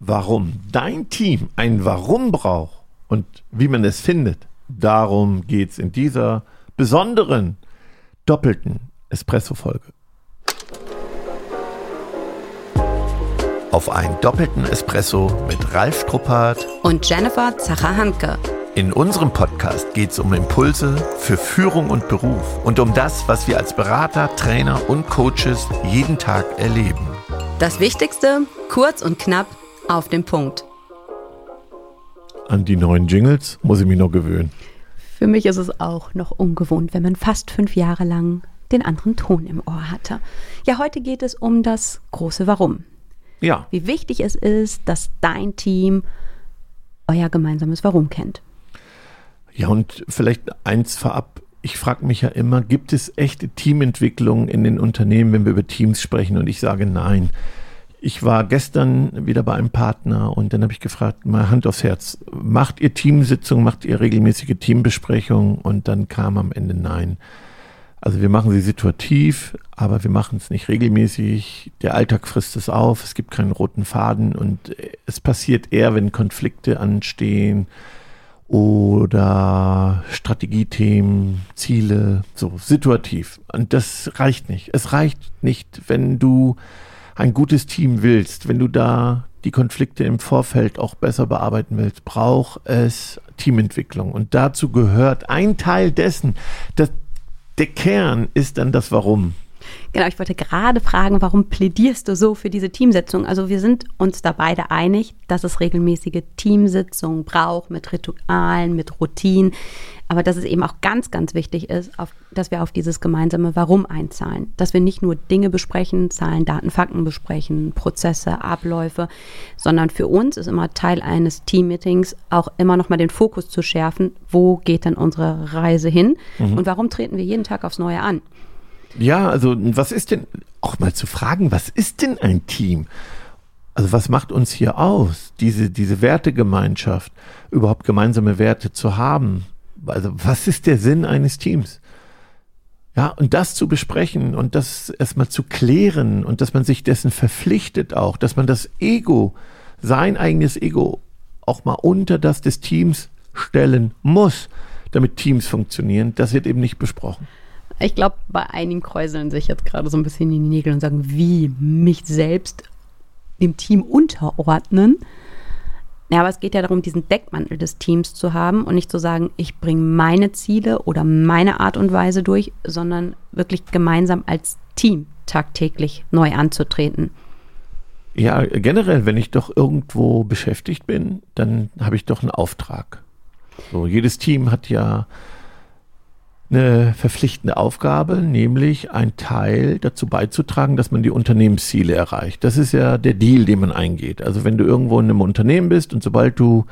warum dein Team ein Warum braucht und wie man es findet, darum geht es in dieser besonderen, doppelten Espresso-Folge. Auf einen doppelten Espresso mit Ralf Struppert und Jennifer Zacher-Hanke. In unserem Podcast geht es um Impulse für Führung und Beruf und um das, was wir als Berater, Trainer und Coaches jeden Tag erleben. Das Wichtigste, kurz und knapp, auf den Punkt. An die neuen Jingles muss ich mich noch gewöhnen. Für mich ist es auch noch ungewohnt, wenn man fast fünf Jahre lang den anderen Ton im Ohr hatte. Ja, heute geht es um das große Warum. Ja. Wie wichtig es ist, dass dein Team euer gemeinsames Warum kennt. Ja, und vielleicht eins vorab. Ich frage mich ja immer, gibt es echte Teamentwicklung in den Unternehmen, wenn wir über Teams sprechen? Und ich sage nein. Ich war gestern wieder bei einem Partner und dann habe ich gefragt, mal Hand aufs Herz, macht ihr Teamsitzungen, macht ihr regelmäßige Teambesprechungen? Und dann kam am Ende nein. Also wir machen sie situativ, aber wir machen es nicht regelmäßig. Der Alltag frisst es auf, es gibt keinen roten Faden und es passiert eher, wenn Konflikte anstehen oder Strategiethemen, Ziele, so situativ. Und das reicht nicht. Es reicht nicht, wenn du ein gutes Team willst, wenn du da die Konflikte im Vorfeld auch besser bearbeiten willst, braucht es Teamentwicklung. Und dazu gehört ein Teil dessen, dass der Kern ist dann das Warum. Genau, ich wollte gerade fragen, warum plädierst du so für diese Teamsitzung? Also wir sind uns da beide einig, dass es regelmäßige Teamsitzungen braucht mit Ritualen, mit Routinen, aber dass es eben auch ganz, ganz wichtig ist, auf, dass wir auf dieses gemeinsame Warum einzahlen. Dass wir nicht nur Dinge besprechen, Zahlen, Daten, Fakten besprechen, Prozesse, Abläufe, sondern für uns ist immer Teil eines Teammeetings auch immer nochmal den Fokus zu schärfen, wo geht denn unsere Reise hin mhm. und warum treten wir jeden Tag aufs Neue an. Ja, also was ist denn, auch mal zu fragen, was ist denn ein Team? Also was macht uns hier aus, diese, diese Wertegemeinschaft, überhaupt gemeinsame Werte zu haben? Also was ist der Sinn eines Teams? Ja, und das zu besprechen und das erstmal zu klären und dass man sich dessen verpflichtet auch, dass man das Ego, sein eigenes Ego auch mal unter das des Teams stellen muss, damit Teams funktionieren, das wird eben nicht besprochen. Ich glaube, bei einigen kräuseln sich jetzt gerade so ein bisschen in die Nägel und sagen, wie mich selbst dem Team unterordnen. Ja, aber es geht ja darum, diesen Deckmantel des Teams zu haben und nicht zu sagen, ich bringe meine Ziele oder meine Art und Weise durch, sondern wirklich gemeinsam als Team tagtäglich neu anzutreten. Ja, generell, wenn ich doch irgendwo beschäftigt bin, dann habe ich doch einen Auftrag. So, jedes Team hat ja eine verpflichtende Aufgabe, nämlich ein Teil dazu beizutragen, dass man die Unternehmensziele erreicht. Das ist ja der Deal, den man eingeht. Also wenn du irgendwo in einem Unternehmen bist und sobald du...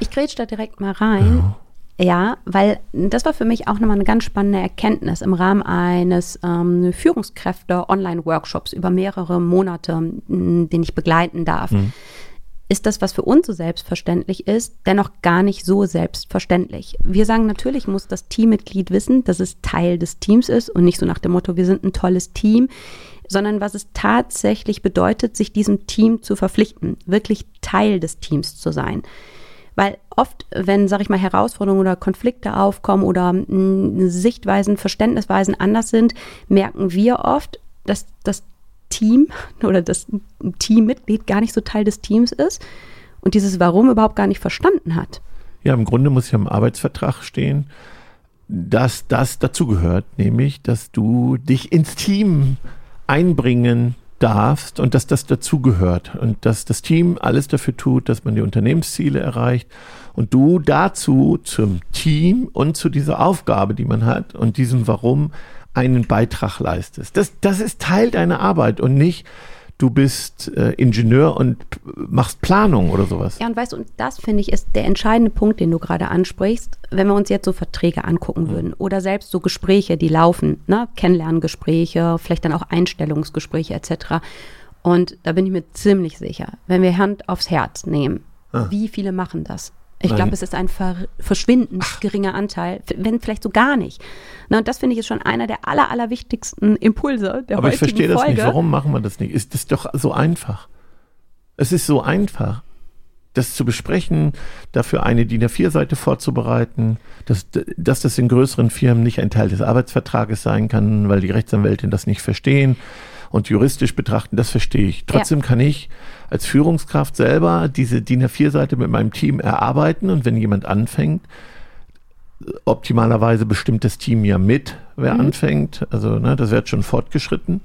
Ich grätsch da direkt mal rein. Ja. Ja, weil das war für mich auch nochmal eine ganz spannende Erkenntnis im Rahmen eines ähm, Führungskräfte-Online-Workshops über mehrere Monate, den ich begleiten darf. Mhm ist das, was für uns so selbstverständlich ist, dennoch gar nicht so selbstverständlich. Wir sagen natürlich, muss das Teammitglied wissen, dass es Teil des Teams ist und nicht so nach dem Motto, wir sind ein tolles Team, sondern was es tatsächlich bedeutet, sich diesem Team zu verpflichten, wirklich Teil des Teams zu sein. Weil oft, wenn, sag ich mal, Herausforderungen oder Konflikte aufkommen oder hm, Sichtweisen, Verständnisweisen anders sind, merken wir oft, dass das Team oder das Teammitglied gar nicht so Teil des Teams ist und dieses Warum überhaupt gar nicht verstanden hat. Ja, im Grunde muss ja im Arbeitsvertrag stehen, dass das dazugehört, nämlich, dass du dich ins Team einbringen darfst und dass das dazugehört und dass das Team alles dafür tut, dass man die Unternehmensziele erreicht und du dazu zum Team und zu dieser Aufgabe, die man hat und diesem Warum einen Beitrag leistest. Das, das ist Teil deiner Arbeit und nicht, du bist äh, Ingenieur und machst Planung oder sowas. Ja, und weißt du, und das finde ich ist der entscheidende Punkt, den du gerade ansprichst, wenn wir uns jetzt so Verträge angucken mhm. würden oder selbst so Gespräche, die laufen, ne? Kennenlerngespräche, vielleicht dann auch Einstellungsgespräche etc. Und da bin ich mir ziemlich sicher, wenn wir Hand aufs Herz nehmen, ah. wie viele machen das? Ich glaube, es ist ein ver verschwindend Ach. geringer Anteil, wenn vielleicht so gar nicht. Na, und das finde ich ist schon einer der aller, aller wichtigsten Impulse der Aber ich verstehe das nicht. Warum machen wir das nicht? Ist das doch so einfach? Es ist so einfach. das zu besprechen, dafür eine DIN A4-Seite vorzubereiten, dass, dass das in größeren Firmen nicht ein Teil des Arbeitsvertrages sein kann, weil die Rechtsanwältin das nicht verstehen und juristisch betrachten, das verstehe ich. Trotzdem ja. kann ich als Führungskraft selber diese DIN A4-Seite mit meinem Team erarbeiten und wenn jemand anfängt, optimalerweise bestimmt das Team ja mit, wer mhm. anfängt. Also ne, das wird schon fortgeschritten.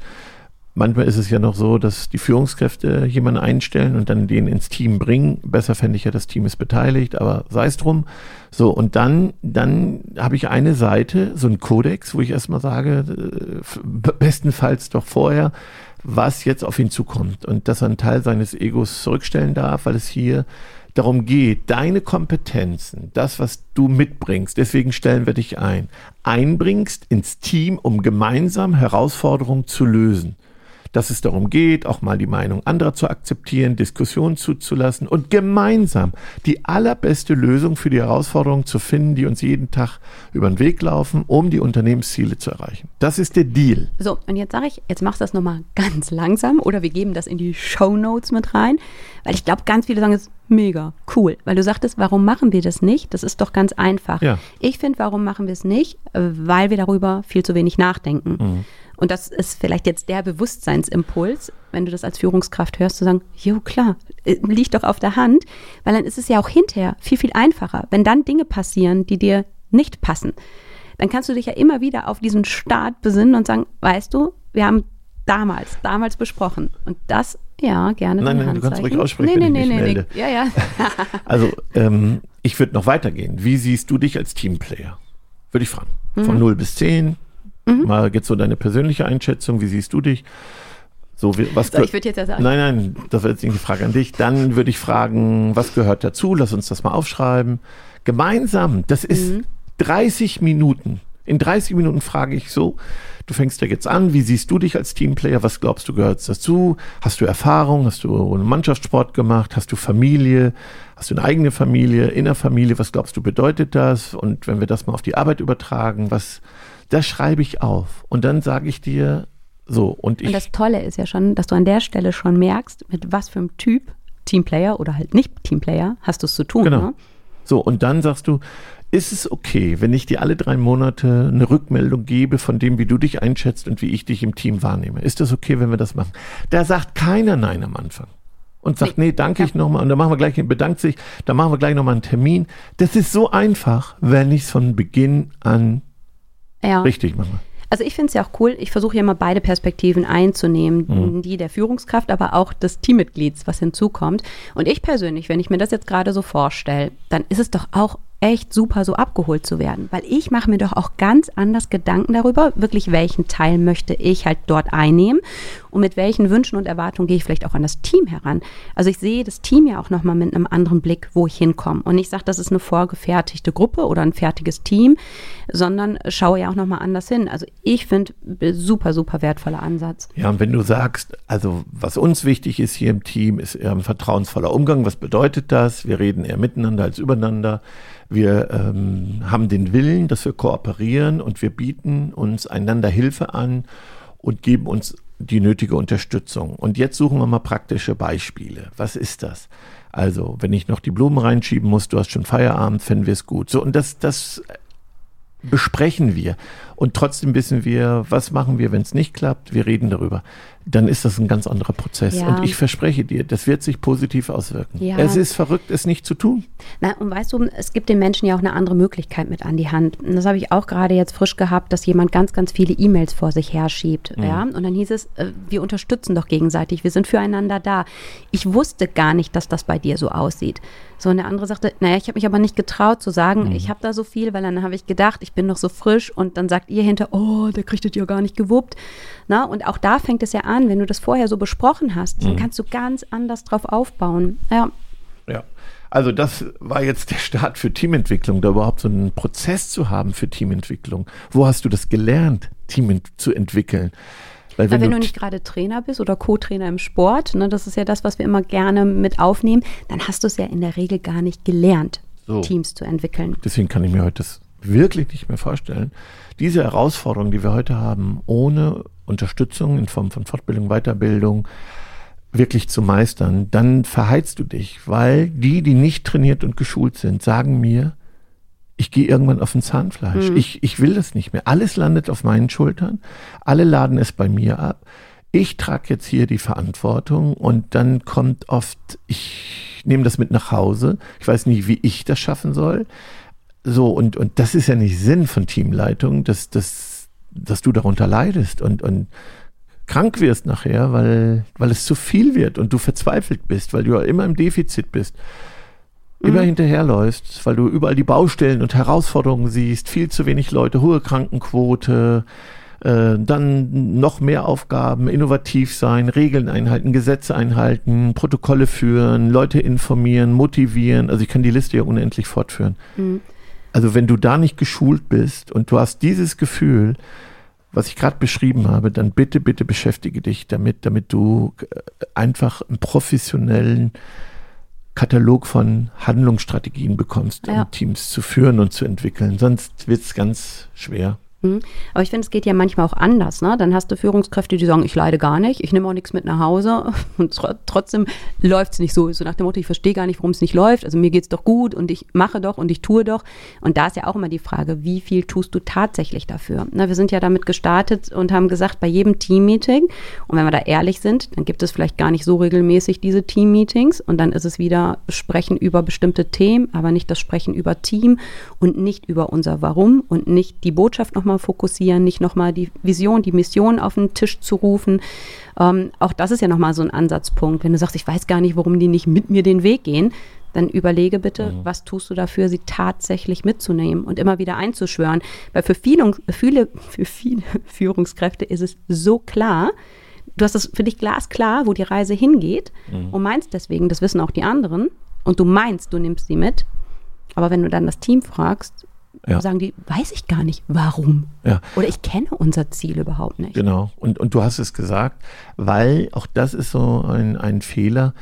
Manchmal ist es ja noch so, dass die Führungskräfte jemanden einstellen und dann den ins Team bringen. Besser fände ich ja, das Team ist beteiligt, aber sei es drum. So, und dann, dann habe ich eine Seite, so ein Kodex, wo ich erstmal sage, äh, bestenfalls doch vorher, was jetzt auf ihn zukommt und dass er einen Teil seines Egos zurückstellen darf, weil es hier darum geht, deine Kompetenzen, das, was du mitbringst, deswegen stellen wir dich ein, einbringst ins Team, um gemeinsam Herausforderungen zu lösen dass es darum geht, auch mal die Meinung anderer zu akzeptieren, Diskussionen zuzulassen und gemeinsam die allerbeste Lösung für die Herausforderungen zu finden, die uns jeden Tag über den Weg laufen, um die Unternehmensziele zu erreichen. Das ist der Deal. So, und jetzt sage ich, jetzt machst du das nochmal ganz langsam oder wir geben das in die Show Notes mit rein, weil ich glaube, ganz viele sagen, es ist mega cool, weil du sagtest, warum machen wir das nicht? Das ist doch ganz einfach. Ja. Ich finde, warum machen wir es nicht? Weil wir darüber viel zu wenig nachdenken. Mhm. Und das ist vielleicht jetzt der Bewusstseinsimpuls, wenn du das als Führungskraft hörst, zu sagen, jo klar, äh, liegt doch auf der Hand, weil dann ist es ja auch hinterher viel, viel einfacher. Wenn dann Dinge passieren, die dir nicht passen, dann kannst du dich ja immer wieder auf diesen Start besinnen und sagen, weißt du, wir haben damals, damals besprochen. Und das, ja, gerne. Nein, nein, du kannst ruhig aussprechen, nee, nee, nee, nee, nee. Ja, ja. also, ähm, ich würde noch weitergehen. Wie siehst du dich als Teamplayer? Würde ich fragen. Von mhm. 0 bis 10, Mhm. Mal geht so deine persönliche Einschätzung, wie siehst du dich? So, wie, was so, ich würde jetzt ja sagen. Nein, nein, das wäre jetzt nicht die Frage an dich. Dann würde ich fragen, was gehört dazu? Lass uns das mal aufschreiben. Gemeinsam, das ist mhm. 30 Minuten. In 30 Minuten frage ich so, du fängst ja jetzt an, wie siehst du dich als Teamplayer? Was glaubst du gehört dazu? Hast du Erfahrung? Hast du einen Mannschaftssport gemacht? Hast du Familie? Hast du eine eigene Familie? Innerfamilie? Was glaubst du bedeutet das? Und wenn wir das mal auf die Arbeit übertragen, was, das schreibe ich auf. Und dann sage ich dir so. Und, ich, und das Tolle ist ja schon, dass du an der Stelle schon merkst, mit was für einem Typ Teamplayer oder halt nicht Teamplayer hast du es zu tun. Genau. Ne? So, und dann sagst du, ist es okay, wenn ich dir alle drei Monate eine Rückmeldung gebe von dem, wie du dich einschätzt und wie ich dich im Team wahrnehme? Ist das okay, wenn wir das machen? Da sagt keiner Nein am Anfang. Und sagt, nee, danke ja. ich nochmal. Und dann machen wir gleich, bedankt sich, dann machen wir gleich nochmal einen Termin. Das ist so einfach, wenn ich es von Beginn an ja. richtig mache. Also ich finde es ja auch cool, ich versuche ja immer beide Perspektiven einzunehmen, mhm. die der Führungskraft, aber auch des Teammitglieds, was hinzukommt. Und ich persönlich, wenn ich mir das jetzt gerade so vorstelle, dann ist es doch auch echt super, so abgeholt zu werden. Weil ich mache mir doch auch ganz anders Gedanken darüber, wirklich welchen Teil möchte ich halt dort einnehmen und mit welchen Wünschen und Erwartungen gehe ich vielleicht auch an das Team heran. Also ich sehe das Team ja auch nochmal mit einem anderen Blick, wo ich hinkomme. Und ich sage, das ist eine vorgefertigte Gruppe oder ein fertiges Team, sondern schaue ja auch nochmal anders hin. Also ich finde, super, super wertvoller Ansatz. Ja, und wenn du sagst, also was uns wichtig ist hier im Team, ist ein vertrauensvoller Umgang. Was bedeutet das? Wir reden eher miteinander als übereinander. Wir ähm, haben den Willen, dass wir kooperieren und wir bieten uns einander Hilfe an und geben uns die nötige Unterstützung. Und jetzt suchen wir mal praktische Beispiele. Was ist das? Also, wenn ich noch die Blumen reinschieben muss, du hast schon Feierabend, finden wir es gut. So, und das, das besprechen wir. Und trotzdem wissen wir, was machen wir, wenn es nicht klappt. Wir reden darüber. Dann ist das ein ganz anderer Prozess. Ja. Und ich verspreche dir, das wird sich positiv auswirken. Ja. Es ist verrückt, es nicht zu tun. Na, und weißt du, es gibt den Menschen ja auch eine andere Möglichkeit mit an die Hand. Und das habe ich auch gerade jetzt frisch gehabt, dass jemand ganz, ganz viele E-Mails vor sich herschiebt. Mhm. Ja? Und dann hieß es, äh, wir unterstützen doch gegenseitig, wir sind füreinander da. Ich wusste gar nicht, dass das bei dir so aussieht. So, und der andere sagte, naja, ich habe mich aber nicht getraut zu sagen, mhm. ich habe da so viel, weil dann habe ich gedacht, ich bin noch so frisch und dann sagt ihr hinter, oh, der kriegt das ja gar nicht gewuppt. Na, und auch da fängt es ja an, wenn du das vorher so besprochen hast, mhm. dann kannst du ganz anders drauf aufbauen. Ja. Ja. Also das war jetzt der Start für Teamentwicklung, da überhaupt so einen Prozess zu haben für Teamentwicklung. Wo hast du das gelernt, Team zu entwickeln? Weil wenn, wenn du, du, nicht gerade Trainer bist oder Co-Trainer im Sport, ne, das ist ja das, was wir immer gerne mit aufnehmen, dann hast du es ja in der Regel gar nicht gelernt, so. Teams zu entwickeln. Deswegen kann ich mir heute das wirklich nicht mehr vorstellen. Diese Herausforderung, die wir heute haben, ohne Unterstützung in Form von Fortbildung, Weiterbildung, wirklich zu meistern, dann verheizt du dich, weil die, die nicht trainiert und geschult sind, sagen mir, ich gehe irgendwann auf ein Zahnfleisch. Mhm. Ich, ich will das nicht mehr. Alles landet auf meinen Schultern. Alle laden es bei mir ab. Ich trage jetzt hier die Verantwortung und dann kommt oft, ich nehme das mit nach Hause. Ich weiß nicht, wie ich das schaffen soll. So, und, und das ist ja nicht Sinn von Teamleitung, dass, dass, dass du darunter leidest und, und krank wirst nachher, weil, weil es zu viel wird und du verzweifelt bist, weil du ja immer im Defizit bist immer mhm. hinterherläufst, weil du überall die Baustellen und Herausforderungen siehst, viel zu wenig Leute, hohe Krankenquote, äh, dann noch mehr Aufgaben, innovativ sein, Regeln einhalten, Gesetze einhalten, Protokolle führen, Leute informieren, motivieren. Also ich kann die Liste ja unendlich fortführen. Mhm. Also wenn du da nicht geschult bist und du hast dieses Gefühl, was ich gerade beschrieben habe, dann bitte, bitte beschäftige dich damit, damit du äh, einfach einen professionellen Katalog von Handlungsstrategien bekommst, um Teams zu führen und zu entwickeln. Sonst wird es ganz schwer. Aber ich finde, es geht ja manchmal auch anders. Ne? Dann hast du Führungskräfte, die sagen, ich leide gar nicht, ich nehme auch nichts mit nach Hause und trotzdem läuft es nicht so. So nach dem Motto, ich verstehe gar nicht, warum es nicht läuft. Also mir geht es doch gut und ich mache doch und ich tue doch. Und da ist ja auch immer die Frage, wie viel tust du tatsächlich dafür? Na, wir sind ja damit gestartet und haben gesagt, bei jedem Teammeeting, und wenn wir da ehrlich sind, dann gibt es vielleicht gar nicht so regelmäßig diese Teammeetings und dann ist es wieder Sprechen über bestimmte Themen, aber nicht das Sprechen über Team und nicht über unser Warum und nicht die Botschaft nochmal nochmal fokussieren, nicht nochmal die Vision, die Mission auf den Tisch zu rufen. Ähm, auch das ist ja nochmal so ein Ansatzpunkt. Wenn du sagst, ich weiß gar nicht, warum die nicht mit mir den Weg gehen, dann überlege bitte, mhm. was tust du dafür, sie tatsächlich mitzunehmen und immer wieder einzuschwören. Weil für viele, viele, für viele Führungskräfte ist es so klar, du hast es für dich glasklar, wo die Reise hingeht mhm. und meinst deswegen, das wissen auch die anderen, und du meinst, du nimmst sie mit. Aber wenn du dann das Team fragst, ja. sagen die, weiß ich gar nicht, warum. Ja. Oder ich kenne unser Ziel überhaupt nicht. Genau. Und, und du hast es gesagt, weil auch das ist so ein, ein Fehler.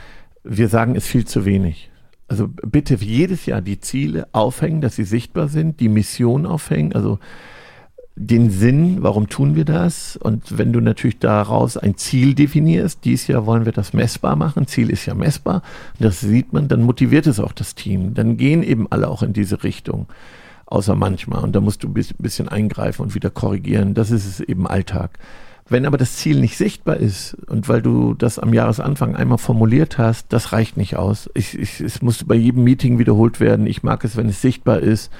Wir sagen, es viel zu wenig. Also bitte jedes Jahr die Ziele aufhängen, dass sie sichtbar sind, die Mission aufhängen, also den Sinn, warum tun wir das? Und wenn du natürlich daraus ein Ziel definierst, dies Jahr wollen wir das messbar machen, Ziel ist ja messbar, das sieht man, dann motiviert es auch das Team. Dann gehen eben alle auch in diese Richtung außer manchmal. Und da musst du ein bisschen eingreifen und wieder korrigieren. Das ist es eben Alltag. Wenn aber das Ziel nicht sichtbar ist und weil du das am Jahresanfang einmal formuliert hast, das reicht nicht aus. Ich, ich, es muss bei jedem Meeting wiederholt werden. Ich mag es, wenn es sichtbar ist.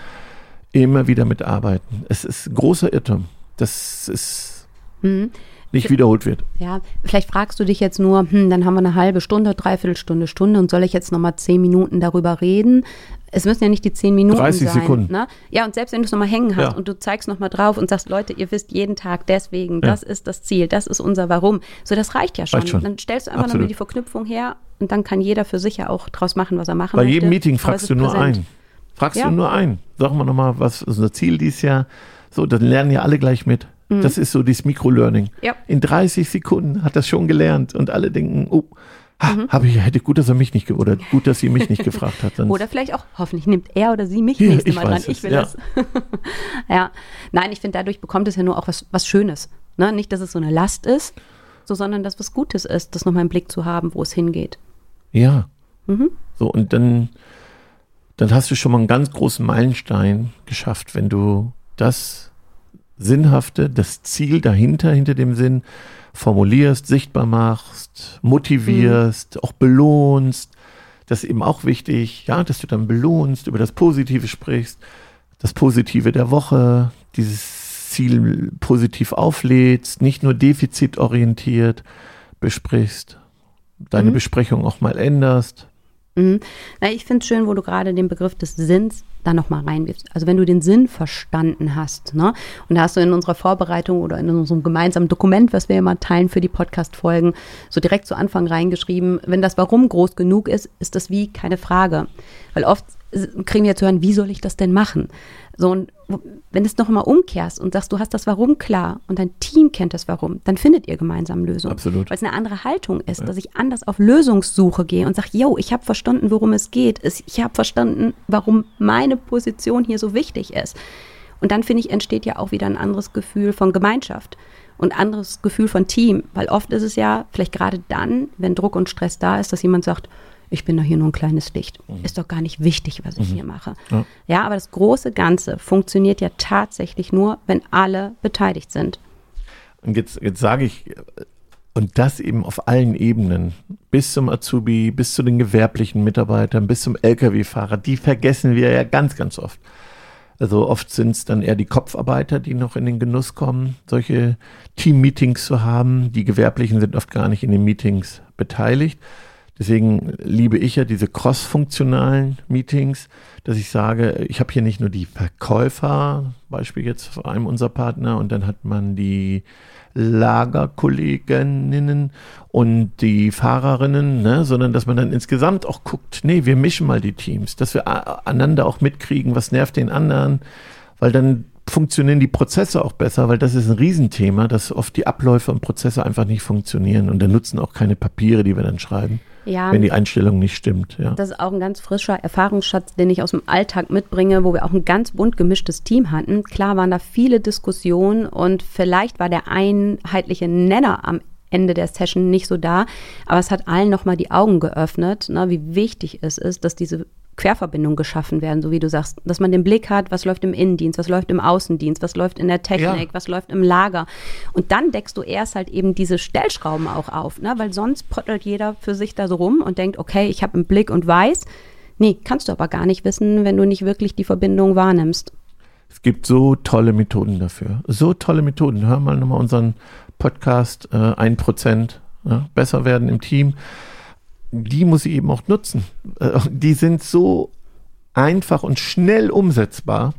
Immer wieder mitarbeiten. Es ist ein großer Irrtum. Das ist mhm. Nicht wiederholt wird. Ja, vielleicht fragst du dich jetzt nur, hm, dann haben wir eine halbe Stunde, dreiviertel Stunde, Stunde und soll ich jetzt nochmal zehn Minuten darüber reden? es müssen ja nicht die zehn Minuten 30 sein. Sekunden. Ne? Ja, und selbst wenn du es nochmal hängen hast ja. und du zeigst nochmal drauf und sagst, Leute, ihr wisst jeden Tag deswegen, ja. das ist das Ziel, das ist unser Warum. So, das reicht ja schon. Reicht schon. Dann stellst du einfach nochmal die Verknüpfung her und dann kann jeder für sich ja auch draus machen, was er machen Bei möchte. Bei jedem Meeting fragst du nur präsent. ein. Fragst ja. du nur ein. Sag mal nochmal, was ist unser Ziel dieses Jahr? So, dann lernen ja alle gleich mit. Mhm. Das ist so dieses Mikro-Learning. Ja. In 30 Sekunden hat das schon gelernt und alle denken, oh, mhm. habe ich, hätte gut, dass er mich nicht, oder gut, dass sie mich nicht gefragt hat. oder vielleicht auch, hoffentlich nimmt er oder sie mich ja, nächste Mal dran. Es, ich will ja. das. ja. Nein, ich finde, dadurch bekommt es ja nur auch was, was Schönes. Ne? Nicht, dass es so eine Last ist, so, sondern dass was Gutes ist, das nochmal im Blick zu haben, wo es hingeht. Ja. Mhm. So, und dann, dann hast du schon mal einen ganz großen Meilenstein geschafft, wenn du das Sinnhafte, das Ziel dahinter, hinter dem Sinn, formulierst, sichtbar machst, motivierst, mhm. auch belohnst. Das ist eben auch wichtig, ja, dass du dann belohnst, über das Positive sprichst, das Positive der Woche, dieses Ziel positiv auflädst, nicht nur defizitorientiert besprichst, deine mhm. Besprechung auch mal änderst. Mhm. Na, ich finde es schön, wo du gerade den Begriff des Sinns da nochmal reinwirfst. Also wenn du den Sinn verstanden hast, ne? Und da hast du in unserer Vorbereitung oder in unserem gemeinsamen Dokument, was wir immer teilen für die Podcast-Folgen, so direkt zu Anfang reingeschrieben, wenn das Warum groß genug ist, ist das Wie keine Frage. Weil oft kriegen wir zu hören, wie soll ich das denn machen? So, und wenn du es noch mal umkehrst und sagst, du hast das Warum klar und dein Team kennt das Warum, dann findet ihr gemeinsam Lösungen. Absolut. Weil es eine andere Haltung ist, ja. dass ich anders auf Lösungssuche gehe und sage, yo, ich habe verstanden, worum es geht. Ich habe verstanden, warum meine Position hier so wichtig ist. Und dann, finde ich, entsteht ja auch wieder ein anderes Gefühl von Gemeinschaft. und anderes Gefühl von Team, weil oft ist es ja vielleicht gerade dann, wenn Druck und Stress da ist, dass jemand sagt, ich bin doch hier nur ein kleines Licht. Mhm. Ist doch gar nicht wichtig, was ich mhm. hier mache. Ja. ja, aber das große Ganze funktioniert ja tatsächlich nur, wenn alle beteiligt sind. Und jetzt, jetzt sage ich, und das eben auf allen Ebenen, bis zum Azubi, bis zu den gewerblichen Mitarbeitern, bis zum Lkw-Fahrer, die vergessen wir ja ganz, ganz oft. Also oft sind es dann eher die Kopfarbeiter, die noch in den Genuss kommen, solche Team-Meetings zu haben. Die Gewerblichen sind oft gar nicht in den Meetings beteiligt. Deswegen liebe ich ja diese cross-funktionalen Meetings, dass ich sage, ich habe hier nicht nur die Verkäufer, Beispiel jetzt vor einem unserer Partner, und dann hat man die Lagerkolleginnen und die Fahrerinnen, ne, sondern dass man dann insgesamt auch guckt, nee, wir mischen mal die Teams, dass wir einander auch mitkriegen, was nervt den anderen, weil dann funktionieren die Prozesse auch besser, weil das ist ein Riesenthema, dass oft die Abläufe und Prozesse einfach nicht funktionieren und dann nutzen auch keine Papiere, die wir dann schreiben ja, wenn die Einstellung nicht stimmt. Ja. Das ist auch ein ganz frischer Erfahrungsschatz, den ich aus dem Alltag mitbringe, wo wir auch ein ganz bunt gemischtes Team hatten. Klar waren da viele Diskussionen und vielleicht war der einheitliche Nenner am Ende der Session nicht so da, aber es hat allen nochmal die Augen geöffnet, ne, wie wichtig es ist, dass diese Querverbindungen geschaffen werden, so wie du sagst, dass man den Blick hat, was läuft im Innendienst, was läuft im Außendienst, was läuft in der Technik, ja. was läuft im Lager. Und dann deckst du erst halt eben diese Stellschrauben auch auf, ne? weil sonst pottelt jeder für sich da so rum und denkt, okay, ich habe einen Blick und weiß. Nee, kannst du aber gar nicht wissen, wenn du nicht wirklich die Verbindung wahrnimmst. Es gibt so tolle Methoden dafür. So tolle Methoden. Hör mal nochmal unseren Podcast äh, 1%. Ja, besser werden im Team die muss ich eben auch nutzen. Äh, die sind so einfach und schnell umsetzbar.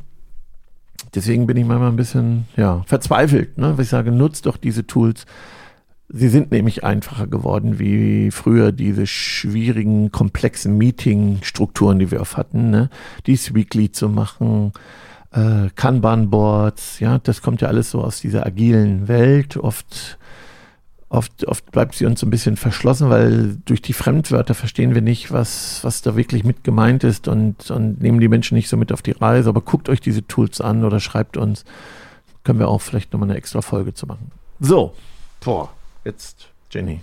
Deswegen bin ich manchmal ein bisschen ja, verzweifelt, ne? weil ich sage, nutzt doch diese Tools. Sie sind nämlich einfacher geworden wie früher diese schwierigen, komplexen Meeting-Strukturen, die wir oft hatten. Ne? Dies Weekly zu machen, äh, Kanban-Boards, ja, das kommt ja alles so aus dieser agilen Welt. Oft Oft, oft bleibt sie uns ein bisschen verschlossen, weil durch die Fremdwörter verstehen wir nicht, was, was da wirklich mit gemeint ist und, und nehmen die Menschen nicht so mit auf die Reise. Aber guckt euch diese Tools an oder schreibt uns. Können wir auch vielleicht nochmal eine extra Folge zu machen. So, vor. Jetzt Jenny.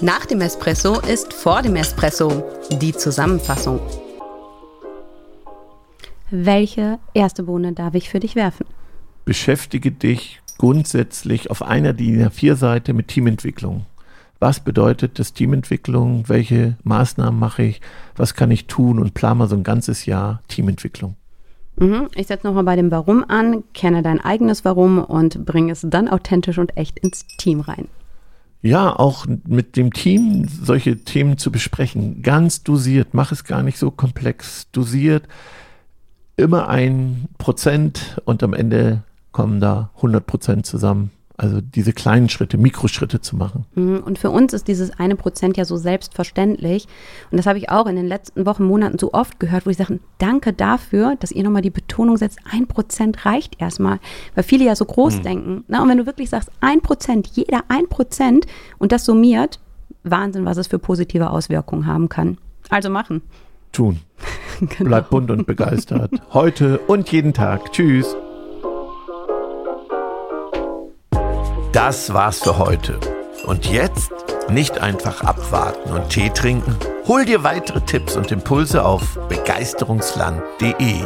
Nach dem Espresso ist vor dem Espresso die Zusammenfassung. Welche erste Bohne darf ich für dich werfen? Beschäftige dich grundsätzlich auf einer DIN A4-Seite mit Teamentwicklung. Was bedeutet das Teamentwicklung? Welche Maßnahmen mache ich? Was kann ich tun? Und plan mal so ein ganzes Jahr Teamentwicklung. Mhm. Ich setze nochmal bei dem Warum an, kenne dein eigenes Warum und bringe es dann authentisch und echt ins Team rein. Ja, auch mit dem Team solche Themen zu besprechen. Ganz dosiert. Mach es gar nicht so komplex. Dosiert immer ein Prozent und am Ende kommen da 100 Prozent zusammen. Also diese kleinen Schritte, Mikroschritte zu machen. Mhm, und für uns ist dieses eine Prozent ja so selbstverständlich. Und das habe ich auch in den letzten Wochen, Monaten so oft gehört, wo ich sage, danke dafür, dass ihr nochmal die Betonung setzt, ein Prozent reicht erstmal. Weil viele ja so groß mhm. denken. Na, und wenn du wirklich sagst, ein Prozent, jeder ein Prozent und das summiert, Wahnsinn, was es für positive Auswirkungen haben kann. Also machen. Tun. genau. Bleib bunt und begeistert. Heute und jeden Tag. Tschüss. Das war's für heute. Und jetzt nicht einfach abwarten und Tee trinken. Hol dir weitere Tipps und Impulse auf begeisterungsland.de.